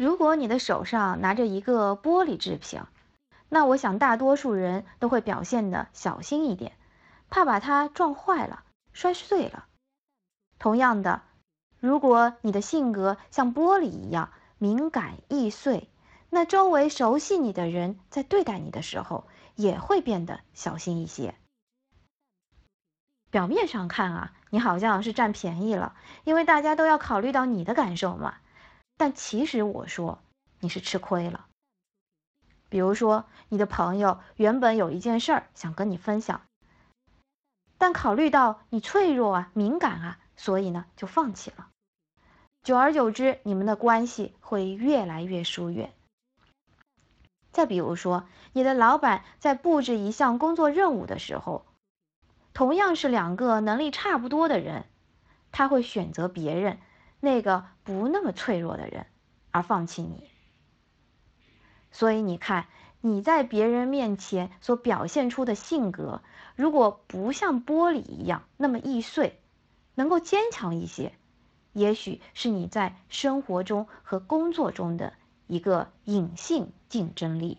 如果你的手上拿着一个玻璃制品，那我想大多数人都会表现的小心一点，怕把它撞坏了、摔碎了。同样的，如果你的性格像玻璃一样敏感易碎，那周围熟悉你的人在对待你的时候也会变得小心一些。表面上看啊，你好像是占便宜了，因为大家都要考虑到你的感受嘛。但其实我说你是吃亏了。比如说，你的朋友原本有一件事儿想跟你分享，但考虑到你脆弱啊、敏感啊，所以呢就放弃了。久而久之，你们的关系会越来越疏远。再比如说，你的老板在布置一项工作任务的时候，同样是两个能力差不多的人，他会选择别人那个不那么脆弱的人，而放弃你。所以你看，你在别人面前所表现出的性格，如果不像玻璃一样那么易碎，能够坚强一些，也许是你在生活中和工作中的一个隐性竞争力。